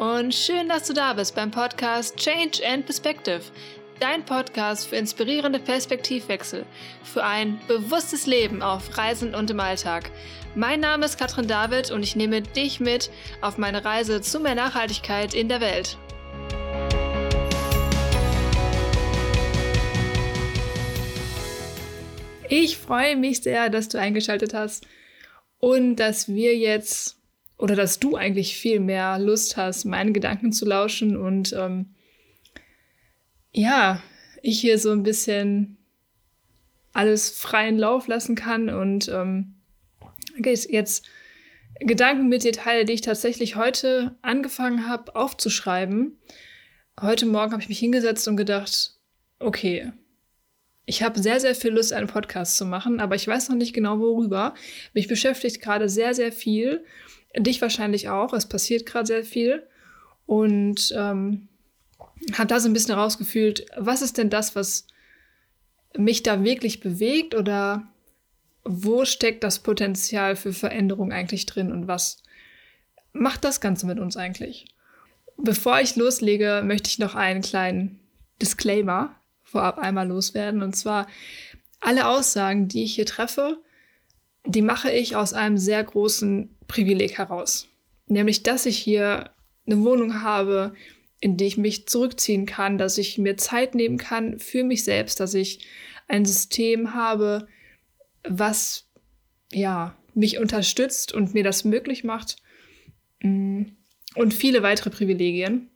und schön, dass du da bist beim Podcast Change and Perspective, dein Podcast für inspirierende Perspektivwechsel, für ein bewusstes Leben auf Reisen und im Alltag. Mein Name ist Katrin David und ich nehme dich mit auf meine Reise zu mehr Nachhaltigkeit in der Welt. Ich freue mich sehr, dass du eingeschaltet hast und dass wir jetzt oder dass du eigentlich viel mehr Lust hast, meinen Gedanken zu lauschen und ähm, ja, ich hier so ein bisschen alles freien Lauf lassen kann und ähm, jetzt Gedanken mit dir teile, die ich tatsächlich heute angefangen habe aufzuschreiben. Heute Morgen habe ich mich hingesetzt und gedacht, okay, ich habe sehr, sehr viel Lust, einen Podcast zu machen, aber ich weiß noch nicht genau worüber. Mich beschäftigt gerade sehr, sehr viel Dich wahrscheinlich auch. Es passiert gerade sehr viel. Und ähm, habe da so ein bisschen rausgefühlt, was ist denn das, was mich da wirklich bewegt oder wo steckt das Potenzial für Veränderung eigentlich drin und was macht das Ganze mit uns eigentlich? Bevor ich loslege, möchte ich noch einen kleinen Disclaimer vorab einmal loswerden. Und zwar alle Aussagen, die ich hier treffe, die mache ich aus einem sehr großen Privileg heraus. Nämlich, dass ich hier eine Wohnung habe, in die ich mich zurückziehen kann, dass ich mir Zeit nehmen kann für mich selbst, dass ich ein System habe, was ja mich unterstützt und mir das möglich macht mm, und viele weitere Privilegien.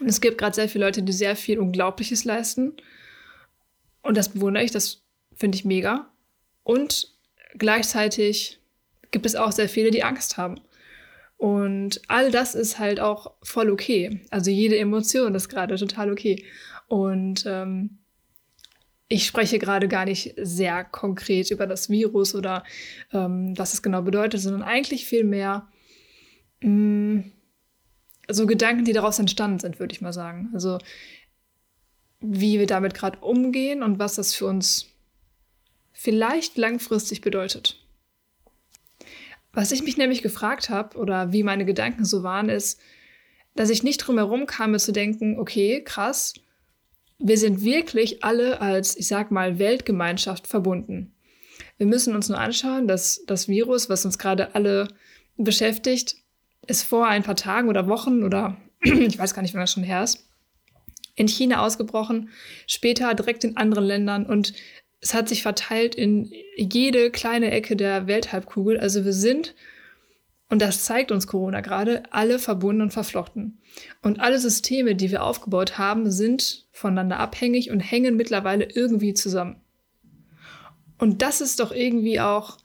Und es gibt gerade sehr viele Leute, die sehr viel Unglaubliches leisten. Und das bewundere ich, das finde ich mega. Und gleichzeitig gibt es auch sehr viele, die Angst haben. Und all das ist halt auch voll okay. Also jede Emotion ist gerade total okay. Und ähm, ich spreche gerade gar nicht sehr konkret über das Virus oder ähm, was es genau bedeutet, sondern eigentlich viel mehr mh, mm, so Gedanken, die daraus entstanden sind, würde ich mal sagen. Also wie wir damit gerade umgehen und was das für uns vielleicht langfristig bedeutet. Was ich mich nämlich gefragt habe oder wie meine Gedanken so waren, ist, dass ich nicht drum herum kam, zu denken, okay, krass, wir sind wirklich alle als, ich sag mal, Weltgemeinschaft verbunden. Wir müssen uns nur anschauen, dass das Virus, was uns gerade alle beschäftigt, ist vor ein paar Tagen oder Wochen oder ich weiß gar nicht, wann das schon her ist, in China ausgebrochen, später direkt in anderen Ländern und es hat sich verteilt in jede kleine Ecke der Welthalbkugel. Also wir sind, und das zeigt uns Corona gerade, alle verbunden und verflochten. Und alle Systeme, die wir aufgebaut haben, sind voneinander abhängig und hängen mittlerweile irgendwie zusammen. Und das ist doch irgendwie auch,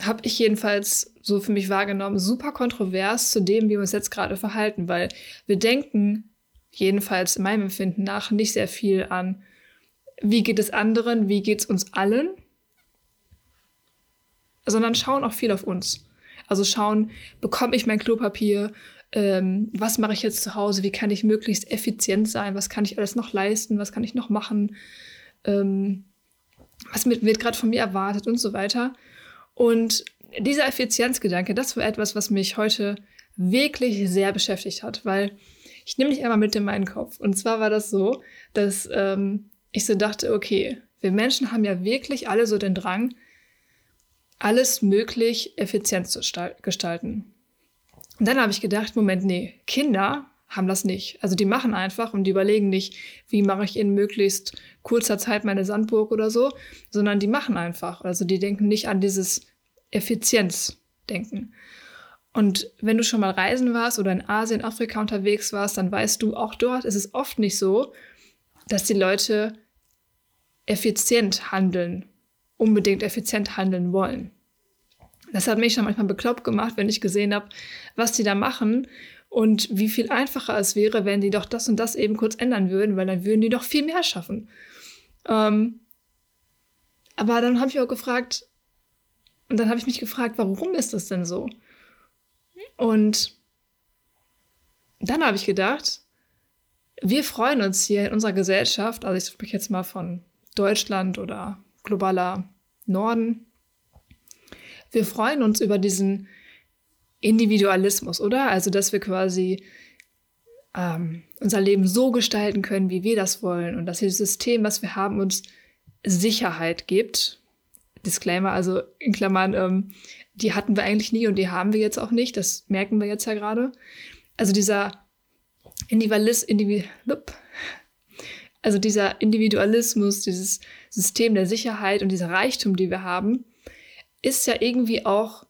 habe ich jedenfalls so für mich wahrgenommen, super kontrovers zu dem, wie wir uns jetzt gerade verhalten, weil wir denken, jedenfalls in meinem Empfinden nach, nicht sehr viel an wie geht es anderen, wie geht es uns allen, sondern schauen auch viel auf uns. Also schauen, bekomme ich mein Klopapier, ähm, was mache ich jetzt zu Hause, wie kann ich möglichst effizient sein, was kann ich alles noch leisten, was kann ich noch machen, ähm, was mit, wird gerade von mir erwartet und so weiter. Und dieser Effizienzgedanke, das war etwas, was mich heute wirklich sehr beschäftigt hat, weil ich nehme dich einmal mit in meinen Kopf. Und zwar war das so, dass ähm, ich so dachte, okay, wir Menschen haben ja wirklich alle so den Drang, alles möglich effizient zu gestalten. Und dann habe ich gedacht, Moment, nee, Kinder haben das nicht. Also die machen einfach und die überlegen nicht, wie mache ich in möglichst kurzer Zeit meine Sandburg oder so, sondern die machen einfach. Also die denken nicht an dieses Effizienzdenken. Und wenn du schon mal reisen warst oder in Asien, Afrika unterwegs warst, dann weißt du, auch dort ist es oft nicht so, dass die Leute effizient handeln, unbedingt effizient handeln wollen. Das hat mich schon manchmal bekloppt gemacht, wenn ich gesehen habe, was die da machen und wie viel einfacher es wäre, wenn die doch das und das eben kurz ändern würden, weil dann würden die doch viel mehr schaffen. Ähm, aber dann habe ich auch gefragt, und dann habe ich mich gefragt, warum ist das denn so? Und dann habe ich gedacht, wir freuen uns hier in unserer Gesellschaft, also ich spreche jetzt mal von Deutschland oder globaler Norden. Wir freuen uns über diesen Individualismus, oder? Also, dass wir quasi ähm, unser Leben so gestalten können, wie wir das wollen und dass dieses System, was wir haben, uns Sicherheit gibt. Disclaimer, also in Klammern, ähm, die hatten wir eigentlich nie und die haben wir jetzt auch nicht. Das merken wir jetzt ja gerade. Also dieser Individualis, Individ, also dieser Individualismus, dieses System der Sicherheit und dieser Reichtum, die wir haben, ist ja irgendwie auch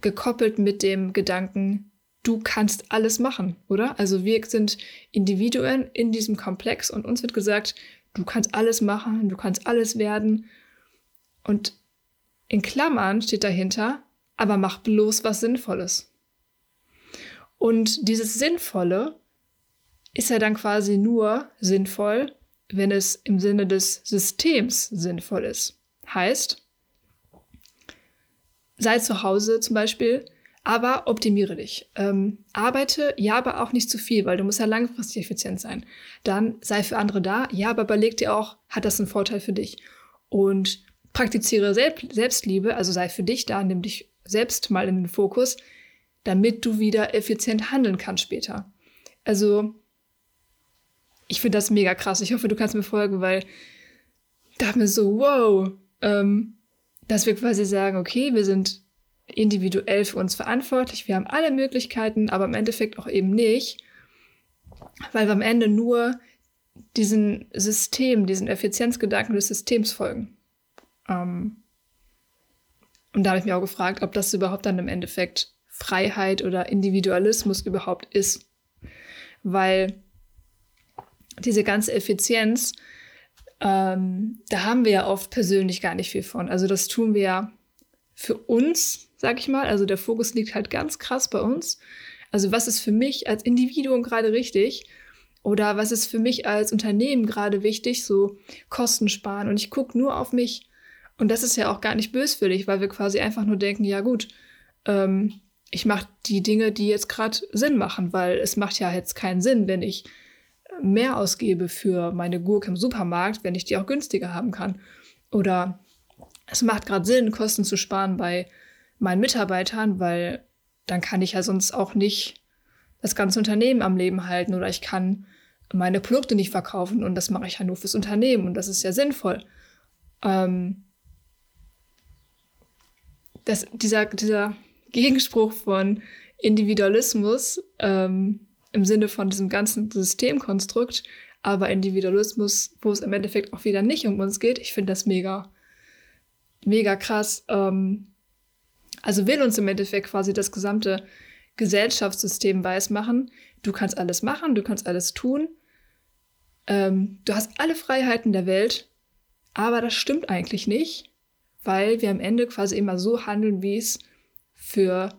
gekoppelt mit dem Gedanken, du kannst alles machen, oder? Also wir sind Individuen in diesem Komplex und uns wird gesagt, du kannst alles machen, du kannst alles werden. Und in Klammern steht dahinter, aber mach bloß was Sinnvolles. Und dieses Sinnvolle ist ja dann quasi nur sinnvoll, wenn es im Sinne des Systems sinnvoll ist. Heißt, sei zu Hause zum Beispiel, aber optimiere dich. Ähm, arbeite, ja, aber auch nicht zu viel, weil du musst ja langfristig effizient sein. Dann sei für andere da, ja, aber überleg dir auch, hat das einen Vorteil für dich? Und praktiziere Selbstliebe, also sei für dich da, nimm dich selbst mal in den Fokus, damit du wieder effizient handeln kannst später. Also, ich finde das mega krass. Ich hoffe, du kannst mir folgen, weil da mir so, wow, ähm, dass wir quasi sagen, okay, wir sind individuell für uns verantwortlich, wir haben alle Möglichkeiten, aber im Endeffekt auch eben nicht, weil wir am Ende nur diesen System, diesen Effizienzgedanken des Systems folgen. Ähm und da habe ich mir auch gefragt, ob das überhaupt dann im Endeffekt Freiheit oder Individualismus überhaupt ist. Weil diese ganze Effizienz ähm, da haben wir ja oft persönlich gar nicht viel von. Also das tun wir ja für uns, sag ich mal. Also der Fokus liegt halt ganz krass bei uns. Also was ist für mich als Individuum gerade richtig? Oder was ist für mich als Unternehmen gerade wichtig? So Kosten sparen. Und ich gucke nur auf mich. Und das ist ja auch gar nicht böswillig, weil wir quasi einfach nur denken, ja gut, ähm, ich mache die Dinge, die jetzt gerade Sinn machen, weil es macht ja jetzt keinen Sinn, wenn ich mehr ausgebe für meine Gurke im Supermarkt, wenn ich die auch günstiger haben kann. Oder es macht gerade Sinn, Kosten zu sparen bei meinen Mitarbeitern, weil dann kann ich ja sonst auch nicht das ganze Unternehmen am Leben halten oder ich kann meine Produkte nicht verkaufen und das mache ich ja nur fürs Unternehmen und das ist ja sinnvoll. Ähm, das, dieser, dieser Gegenspruch von Individualismus ähm, im Sinne von diesem ganzen Systemkonstrukt, aber Individualismus, wo es im Endeffekt auch wieder nicht um uns geht. Ich finde das mega, mega krass. Ähm, also will uns im Endeffekt quasi das gesamte Gesellschaftssystem weismachen. Du kannst alles machen, du kannst alles tun. Ähm, du hast alle Freiheiten der Welt, aber das stimmt eigentlich nicht, weil wir am Ende quasi immer so handeln, wie es für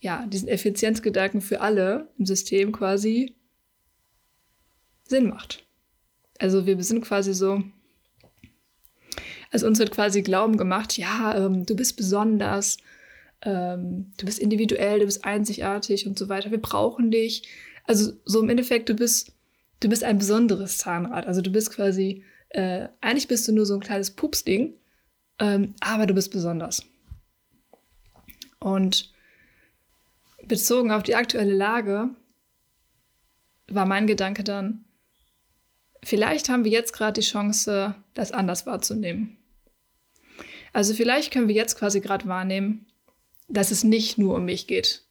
ja, diesen Effizienzgedanken für alle im System quasi Sinn macht. Also wir sind quasi so, also uns wird quasi Glauben gemacht, ja, ähm, du bist besonders, ähm, du bist individuell, du bist einzigartig und so weiter. Wir brauchen dich. Also so im Endeffekt, du bist, du bist ein besonderes Zahnrad. Also du bist quasi, äh, eigentlich bist du nur so ein kleines Pupsding, ähm, aber du bist besonders. Und bezogen auf die aktuelle Lage war mein Gedanke dann, vielleicht haben wir jetzt gerade die Chance, das anders wahrzunehmen. Also vielleicht können wir jetzt quasi gerade wahrnehmen, dass es nicht nur um mich geht.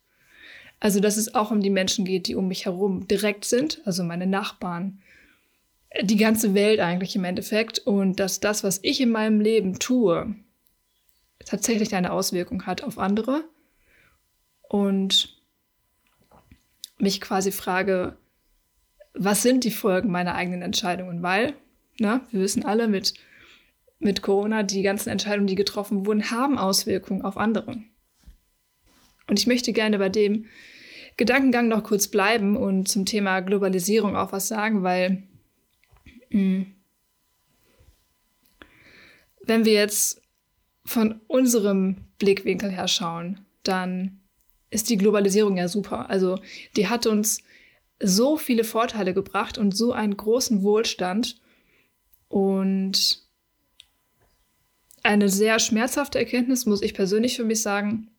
Also dass es auch um die Menschen geht, die um mich herum direkt sind, also meine Nachbarn, die ganze Welt eigentlich im Endeffekt und dass das, was ich in meinem Leben tue, tatsächlich eine Auswirkung hat auf andere und mich quasi frage, was sind die Folgen meiner eigenen Entscheidungen? Weil, ne, wir wissen alle mit, mit Corona, die ganzen Entscheidungen, die getroffen wurden, haben Auswirkungen auf andere. Und ich möchte gerne bei dem Gedankengang noch kurz bleiben und zum Thema Globalisierung auch was sagen, weil wenn wir jetzt von unserem Blickwinkel her schauen, dann ist die Globalisierung ja super. Also die hat uns so viele Vorteile gebracht und so einen großen Wohlstand und eine sehr schmerzhafte Erkenntnis, muss ich persönlich für mich sagen.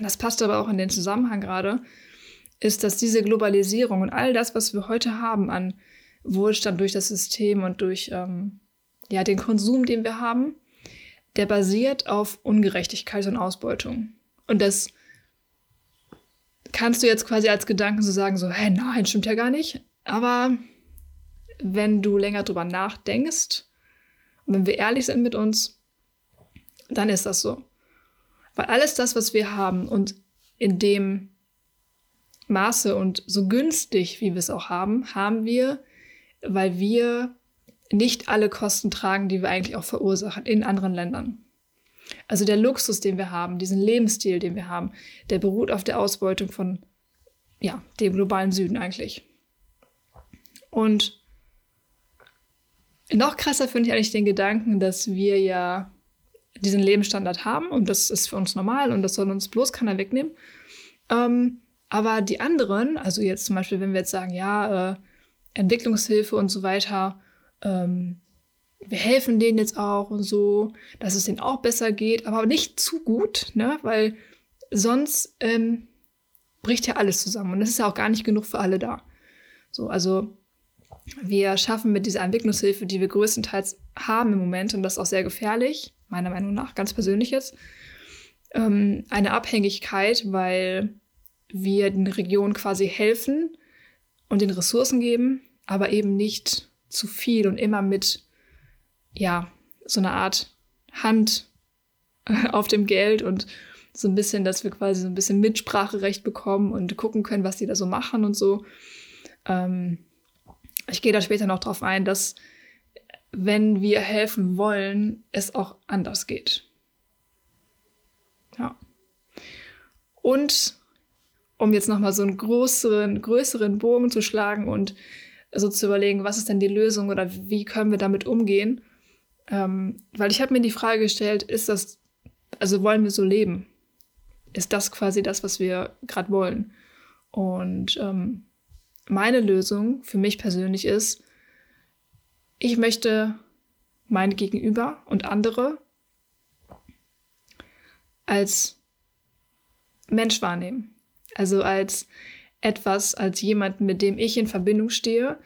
Das passt aber auch in den Zusammenhang gerade. ist, dass diese Globalisierung und all das, was wir heute haben an Wohlstand durch das System und durch ähm, ja, den Konsum, den wir haben, der basiert auf Ungerechtigkeit und Ausbeutung. Und das kannst du jetzt quasi als Gedanken so sagen, so, hä, nein, stimmt ja gar nicht. Aber wenn du länger drüber nachdenkst und wenn wir ehrlich sind mit uns, dann ist das so. Weil alles das, was wir haben und in dem Maße und so günstig, wie wir es auch haben, haben wir, weil wir nicht alle Kosten tragen, die wir eigentlich auch verursachen in anderen Ländern. Also der Luxus, den wir haben, diesen Lebensstil, den wir haben, der beruht auf der Ausbeutung von ja, dem globalen Süden eigentlich. Und noch krasser finde ich eigentlich den Gedanken, dass wir ja diesen Lebensstandard haben und das ist für uns normal und das soll uns bloß keiner wegnehmen. Ähm, aber die anderen, also jetzt zum Beispiel, wenn wir jetzt sagen, ja, äh, Entwicklungshilfe und so weiter, ähm, wir helfen denen jetzt auch und so, dass es denen auch besser geht, aber nicht zu gut, ne? weil sonst ähm, bricht ja alles zusammen und es ist ja auch gar nicht genug für alle da. So, also wir schaffen mit dieser Entwicklungshilfe, die wir größtenteils haben im Moment, und das ist auch sehr gefährlich, meiner Meinung nach, ganz persönlich jetzt, ähm, eine Abhängigkeit, weil wir den Regionen quasi helfen und den Ressourcen geben, aber eben nicht zu viel und immer mit, ja, so einer Art Hand auf dem Geld und so ein bisschen, dass wir quasi so ein bisschen Mitspracherecht bekommen und gucken können, was die da so machen und so. Ähm, ich gehe da später noch drauf ein, dass wenn wir helfen wollen, es auch anders geht. Ja. Und um jetzt nochmal so einen größeren, größeren Bogen zu schlagen und so zu überlegen, was ist denn die Lösung oder wie können wir damit umgehen? Ähm, weil ich habe mir die Frage gestellt, ist das, also wollen wir so leben? Ist das quasi das, was wir gerade wollen? Und ähm, meine Lösung für mich persönlich ist, ich möchte mein Gegenüber und andere als Mensch wahrnehmen. Also als etwas, als jemand, mit dem ich in Verbindung stehe.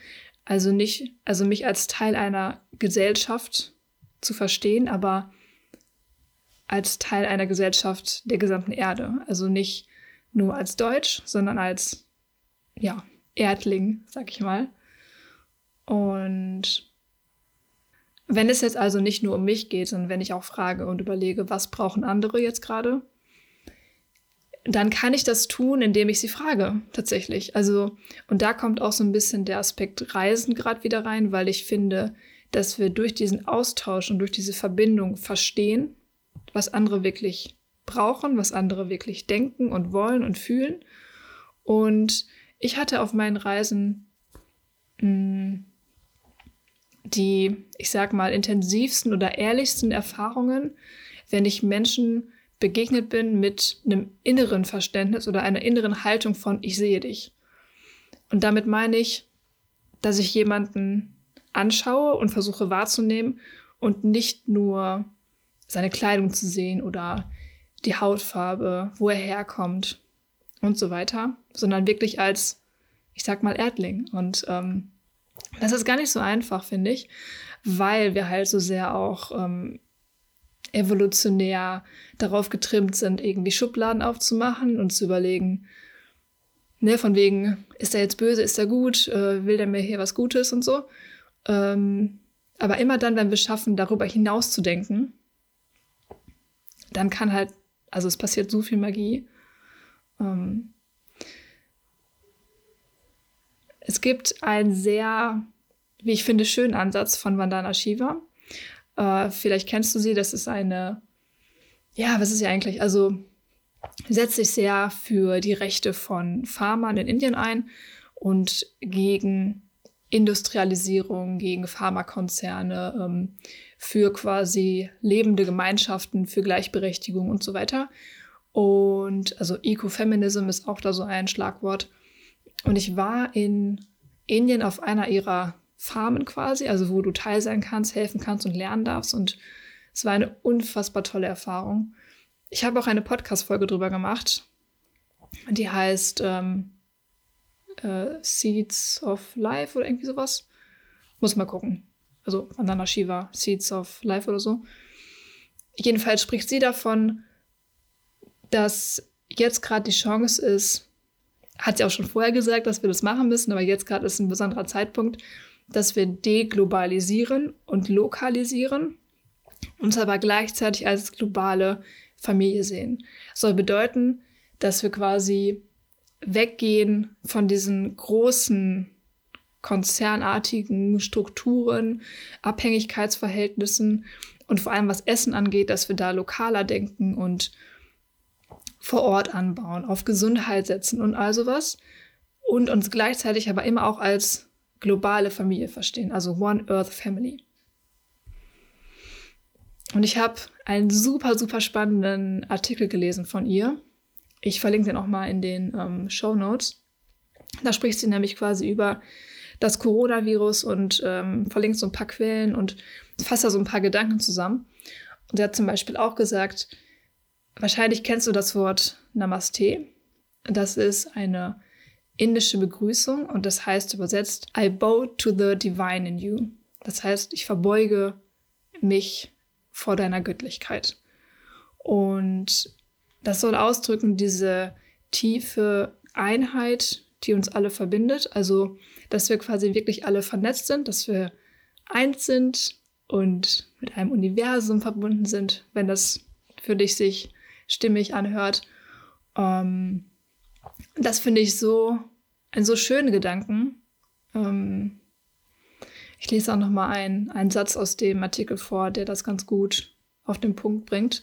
Also nicht, also mich als Teil einer Gesellschaft zu verstehen, aber als Teil einer Gesellschaft der gesamten Erde. Also nicht nur als Deutsch, sondern als, ja, Erdling, sag ich mal. Und wenn es jetzt also nicht nur um mich geht, sondern wenn ich auch frage und überlege, was brauchen andere jetzt gerade, dann kann ich das tun, indem ich sie frage, tatsächlich. Also, und da kommt auch so ein bisschen der Aspekt Reisen gerade wieder rein, weil ich finde, dass wir durch diesen Austausch und durch diese Verbindung verstehen, was andere wirklich brauchen, was andere wirklich denken und wollen und fühlen. Und ich hatte auf meinen Reisen mh, hm, die, ich sag mal, intensivsten oder ehrlichsten Erfahrungen, wenn ich Menschen begegnet bin mit einem inneren Verständnis oder einer inneren Haltung von ich sehe dich. Und damit meine ich, dass ich jemanden anschaue und versuche wahrzunehmen und nicht nur seine Kleidung zu sehen oder die Hautfarbe, wo er herkommt und so weiter, sondern wirklich als, ich sag mal, Erdling. Und ähm, das ist gar nicht so einfach, finde ich, weil wir halt so sehr auch ähm, evolutionär darauf getrimmt sind, irgendwie Schubladen aufzumachen und zu überlegen, ne, von wegen, ist er jetzt böse, ist er gut, äh, will der mir hier was Gutes und so. Ähm, aber immer dann, wenn wir schaffen, darüber hinaus zu denken, dann kann halt, also es passiert so viel Magie. Ähm, es gibt einen sehr, wie ich finde, schönen Ansatz von Vandana Shiva. Äh, vielleicht kennst du sie, das ist eine, ja, was ist sie eigentlich? Also setzt sich sehr für die Rechte von Farmern in Indien ein und gegen Industrialisierung, gegen Pharmakonzerne, ähm, für quasi lebende Gemeinschaften, für Gleichberechtigung und so weiter. Und also Ecofeminism ist auch da so ein Schlagwort. Und ich war in Indien auf einer ihrer Farmen quasi, also wo du teil sein kannst, helfen kannst und lernen darfst. Und es war eine unfassbar tolle Erfahrung. Ich habe auch eine Podcast-Folge drüber gemacht. Die heißt ähm, äh, Seeds of Life oder irgendwie sowas. Muss mal gucken. Also Vandana Shiva, Seeds of Life oder so. Jedenfalls spricht sie davon, dass jetzt gerade die Chance ist, hat sie auch schon vorher gesagt, dass wir das machen müssen, aber jetzt gerade ist ein besonderer Zeitpunkt, dass wir deglobalisieren und lokalisieren, uns aber gleichzeitig als globale Familie sehen. Das soll bedeuten, dass wir quasi weggehen von diesen großen konzernartigen Strukturen, Abhängigkeitsverhältnissen und vor allem was Essen angeht, dass wir da lokaler denken und vor Ort anbauen, auf Gesundheit setzen und all sowas und uns gleichzeitig aber immer auch als globale Familie verstehen, also One Earth Family. Und ich habe einen super, super spannenden Artikel gelesen von ihr. Ich verlinke den auch mal in den ähm, Show Notes. Da spricht sie nämlich quasi über das Coronavirus und ähm, verlinkt so ein paar Quellen und fasst da so ein paar Gedanken zusammen. Und sie hat zum Beispiel auch gesagt, wahrscheinlich kennst du das Wort Namaste. Das ist eine indische Begrüßung und das heißt übersetzt I bow to the divine in you. Das heißt, ich verbeuge mich vor deiner Göttlichkeit. Und das soll ausdrücken diese tiefe Einheit, die uns alle verbindet. Also, dass wir quasi wirklich alle vernetzt sind, dass wir eins sind und mit einem Universum verbunden sind, wenn das für dich sich stimmig anhört. Ähm, das finde ich so ein so schönen Gedanken. Ähm, ich lese auch noch mal einen, einen Satz aus dem Artikel vor, der das ganz gut auf den Punkt bringt.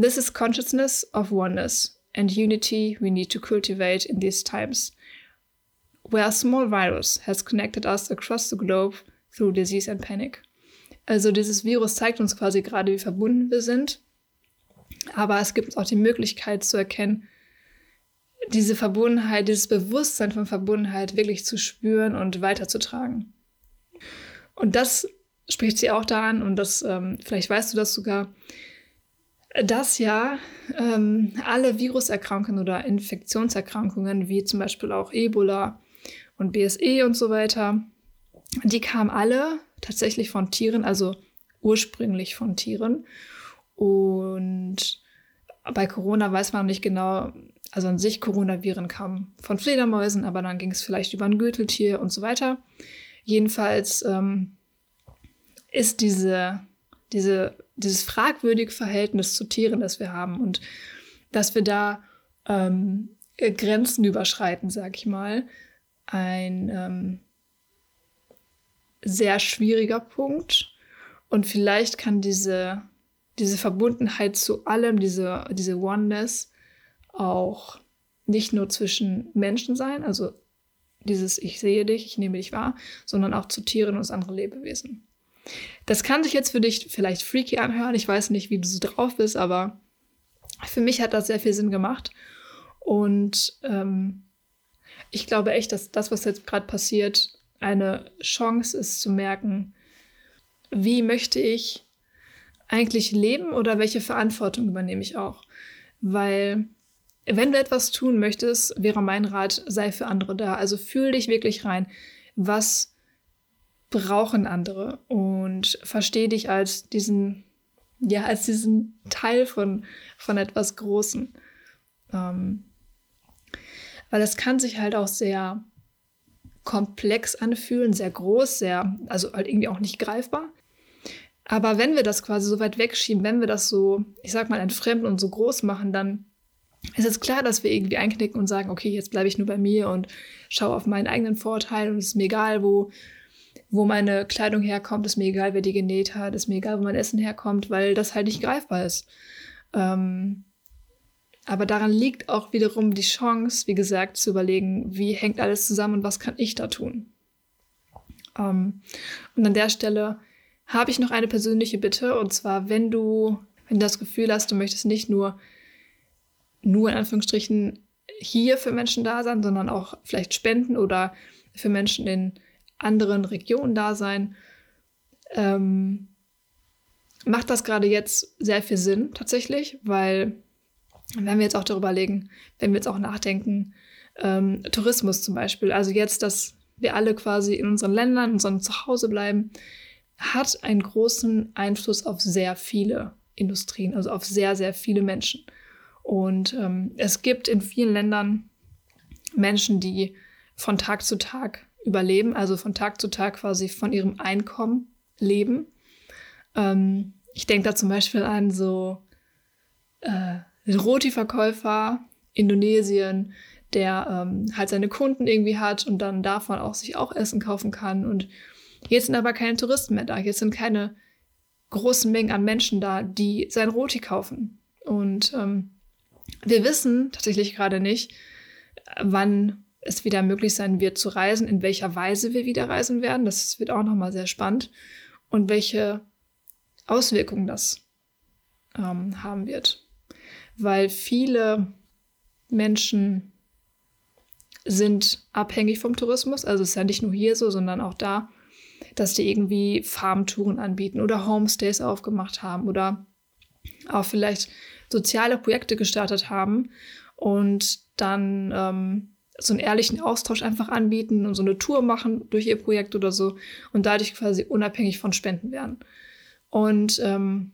This is consciousness of oneness and unity we need to cultivate in these times, where a small virus has connected us across the globe through disease and panic. Also dieses Virus zeigt uns quasi gerade, wie verbunden wir sind, aber es gibt uns auch die Möglichkeit zu erkennen, diese Verbundenheit, dieses Bewusstsein von Verbundenheit wirklich zu spüren und weiterzutragen. Und das spricht sie auch da an und das, ähm, vielleicht weißt du das sogar, dass ja ähm, alle Viruserkrankungen oder Infektionserkrankungen, wie zum Beispiel auch Ebola und BSE und so weiter, die kamen alle tatsächlich von Tieren, also ursprünglich von Tieren. Und bei Corona weiß man nicht genau, also an sich Coronaviren kamen von Fledermäusen, aber dann ging es vielleicht über ein Gürteltier und so weiter. Jedenfalls ähm, ist diese, diese, dieses fragwürdige Verhältnis zu Tieren, das wir haben und dass wir da ähm, Grenzen überschreiten, sag ich mal, ein ähm, sehr schwieriger Punkt. Und vielleicht kann diese, diese Verbundenheit zu allem, diese, diese Oneness, auch nicht nur zwischen Menschen sein, also dieses Ich sehe dich, ich nehme dich wahr, sondern auch zu Tieren und anderen Lebewesen. Das kann sich jetzt für dich vielleicht freaky anhören. Ich weiß nicht, wie du so drauf bist, aber für mich hat das sehr viel Sinn gemacht. Und ähm, ich glaube echt, dass das, was jetzt gerade passiert, eine Chance ist zu merken, wie möchte ich eigentlich leben oder welche Verantwortung übernehme ich auch. Weil wenn du etwas tun möchtest, wäre mein Rat, sei für andere da. Also fühl dich wirklich rein. Was brauchen andere? Und versteh dich als diesen, ja, als diesen Teil von, von etwas Großen. Ähm, weil es kann sich halt auch sehr komplex anfühlen, sehr groß, sehr, also halt irgendwie auch nicht greifbar. Aber wenn wir das quasi so weit wegschieben, wenn wir das so, ich sag mal, entfremden und so groß machen, dann es ist klar, dass wir irgendwie einknicken und sagen, okay, jetzt bleibe ich nur bei mir und schaue auf meinen eigenen Vorteil und es ist mir egal, wo, wo meine Kleidung herkommt, ist mir egal, wer die genäht hat, ist mir egal, wo mein Essen herkommt, weil das halt nicht greifbar ist. Ähm, aber daran liegt auch wiederum die Chance, wie gesagt, zu überlegen, wie hängt alles zusammen und was kann ich da tun. Ähm, und an der Stelle habe ich noch eine persönliche Bitte, und zwar, wenn du, wenn du das Gefühl hast, du möchtest nicht nur nur in Anführungsstrichen hier für Menschen da sein, sondern auch vielleicht spenden oder für Menschen in anderen Regionen da sein. Ähm, macht das gerade jetzt sehr viel Sinn tatsächlich, weil wenn wir jetzt auch darüber legen, wenn wir jetzt auch nachdenken, ähm, Tourismus zum Beispiel. Also jetzt, dass wir alle quasi in unseren Ländern, in unserem Zuhause bleiben, hat einen großen Einfluss auf sehr viele Industrien, also auf sehr, sehr viele Menschen. Und ähm, es gibt in vielen Ländern Menschen, die von Tag zu Tag überleben, also von Tag zu Tag quasi von ihrem Einkommen leben. Ähm, ich denke da zum Beispiel an so äh, Roti-Verkäufer, Indonesien, der ähm, halt seine Kunden irgendwie hat und dann davon auch sich auch Essen kaufen kann. Und jetzt sind aber keine Touristen mehr da. Jetzt sind keine großen Mengen an Menschen da, die sein Roti kaufen. Und ähm, wir wissen tatsächlich gerade nicht, wann es wieder möglich sein wird zu reisen, in welcher Weise wir wieder reisen werden. Das wird auch nochmal sehr spannend. Und welche Auswirkungen das ähm, haben wird. Weil viele Menschen sind abhängig vom Tourismus. Also es ist ja nicht nur hier so, sondern auch da, dass die irgendwie Farmtouren anbieten oder Homestays aufgemacht haben oder auch vielleicht soziale Projekte gestartet haben und dann ähm, so einen ehrlichen Austausch einfach anbieten und so eine Tour machen durch ihr Projekt oder so und dadurch quasi unabhängig von Spenden werden. Und ähm,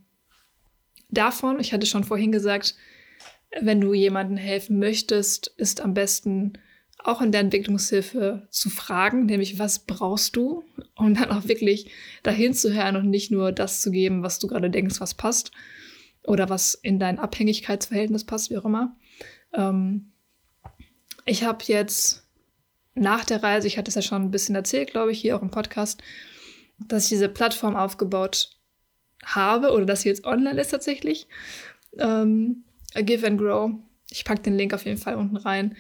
davon, ich hatte schon vorhin gesagt, wenn du jemandem helfen möchtest, ist am besten auch in der Entwicklungshilfe zu fragen, nämlich was brauchst du, um dann auch wirklich dahin zu hören und nicht nur das zu geben, was du gerade denkst, was passt oder was in dein Abhängigkeitsverhältnis passt, wie auch immer. Ähm, ich habe jetzt nach der Reise, ich hatte es ja schon ein bisschen erzählt, glaube ich, hier auch im Podcast, dass ich diese Plattform aufgebaut habe oder dass sie jetzt online ist tatsächlich. Ähm, Give and Grow. Ich packe den Link auf jeden Fall unten rein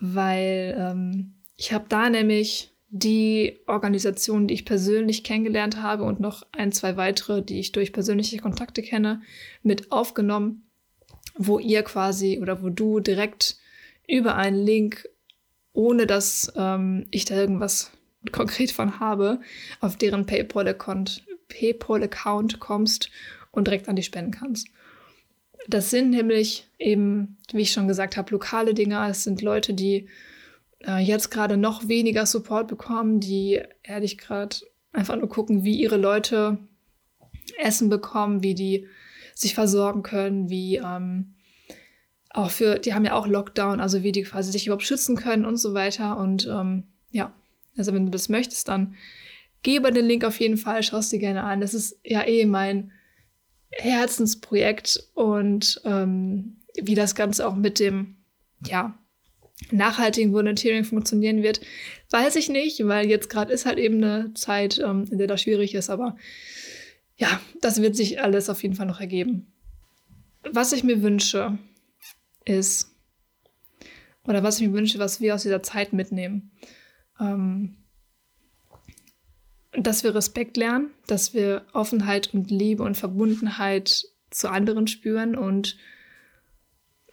weil ähm, ich habe da nämlich die Organisation, die ich persönlich kennengelernt habe und noch ein, zwei weitere, die ich durch persönliche Kontakte kenne, mit aufgenommen, wo ihr quasi oder wo du direkt über einen Link, ohne dass ähm, ich da irgendwas konkret von habe, auf deren PayPal-Account PayPal kommst und direkt an die spenden kannst. Das sind nämlich eben, wie ich schon gesagt habe, lokale Dinge. Es sind Leute, die äh, jetzt gerade noch weniger Support bekommen, die ehrlich gerade einfach nur gucken, wie ihre Leute Essen bekommen, wie die sich versorgen können, wie ähm, auch für, die haben ja auch Lockdown, also wie die quasi sich überhaupt schützen können und so weiter. Und ähm, ja, also wenn du das möchtest, dann geh über den Link auf jeden Fall, schau es dir gerne an. Das ist ja eh mein Herzensprojekt und ähm, wie das Ganze auch mit dem, ja, nachhaltigen Volunteering funktionieren wird, weiß ich nicht, weil jetzt gerade ist halt eben eine Zeit, ähm, in der das schwierig ist, aber ja, das wird sich alles auf jeden Fall noch ergeben. Was ich mir wünsche, ist, oder was ich mir wünsche, was wir aus dieser Zeit mitnehmen, ähm, dass wir Respekt lernen, dass wir Offenheit und Liebe und Verbundenheit zu anderen spüren und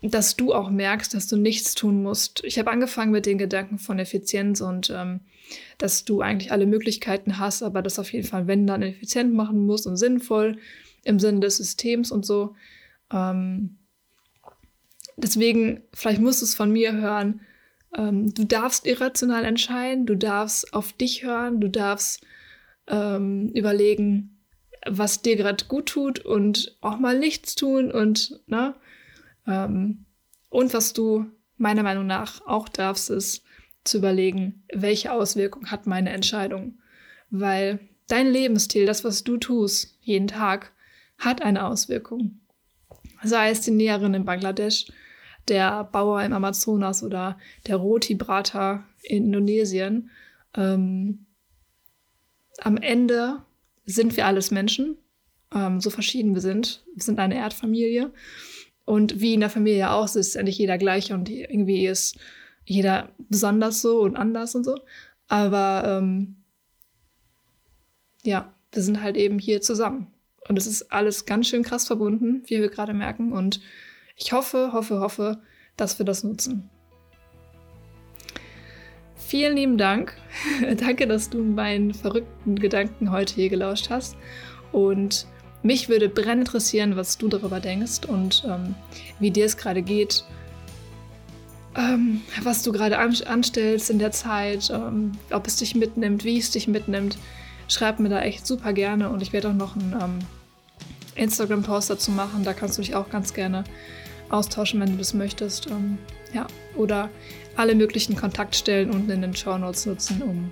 dass du auch merkst, dass du nichts tun musst. Ich habe angefangen mit den Gedanken von Effizienz und ähm, dass du eigentlich alle Möglichkeiten hast, aber das auf jeden Fall, wenn dann effizient machen musst und sinnvoll im Sinne des Systems und so. Ähm, deswegen, vielleicht musst du es von mir hören. Ähm, du darfst irrational entscheiden, du darfst auf dich hören, du darfst ähm, überlegen, was dir gerade gut tut und auch mal nichts tun und, ne? Ähm, und was du meiner Meinung nach auch darfst, ist zu überlegen, welche Auswirkung hat meine Entscheidung. Weil dein Lebensstil, das, was du tust, jeden Tag, hat eine Auswirkung. Sei es die Näherin in Bangladesch, der Bauer im Amazonas oder der Roti-Brater in Indonesien. Ähm, am Ende sind wir alles Menschen, ähm, so verschieden wir sind. Wir sind eine Erdfamilie. Und wie in der Familie auch, ist ja nicht jeder gleich und irgendwie ist jeder besonders so und anders und so. Aber ähm, ja, wir sind halt eben hier zusammen. Und es ist alles ganz schön krass verbunden, wie wir gerade merken. Und ich hoffe, hoffe, hoffe, dass wir das nutzen. Vielen lieben Dank. Danke, dass du meinen verrückten Gedanken heute hier gelauscht hast. Und mich würde brennend interessieren, was du darüber denkst und ähm, wie dir es gerade geht. ähm, was du gerade anstellst in der Zeit, ähm, ob es dich mitnimmt, wie es dich mitnimmt. Schreib mir da echt super gerne und ich werde auch noch einen ähm, Instagram-Post dazu machen. Da kannst du dich auch ganz gerne austauschen, wenn du das möchtest. Ähm, ja, oder alle möglichen Kontaktstellen unten in den Show Notes nutzen, um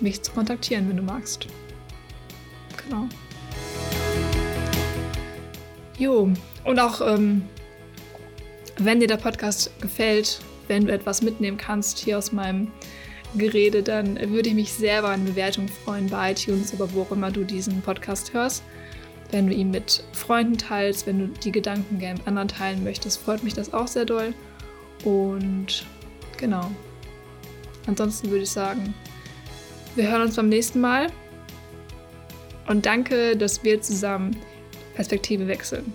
mich zu kontaktieren, wenn du magst. Genau. Jo, und auch ähm, wenn dir der Podcast gefällt, wenn du etwas mitnehmen kannst hier aus meinem Gerede, dann würde ich mich sehr über eine Bewertung freuen bei iTunes oder wo auch immer du diesen Podcast hörst. Wenn du ihn mit Freunden teilst, wenn du die Gedanken gerne mit anderen teilen möchtest, freut mich das auch sehr doll. Und genau. Ansonsten würde ich sagen, wir hören uns beim nächsten Mal. Und danke, dass wir zusammen Perspektive wechseln.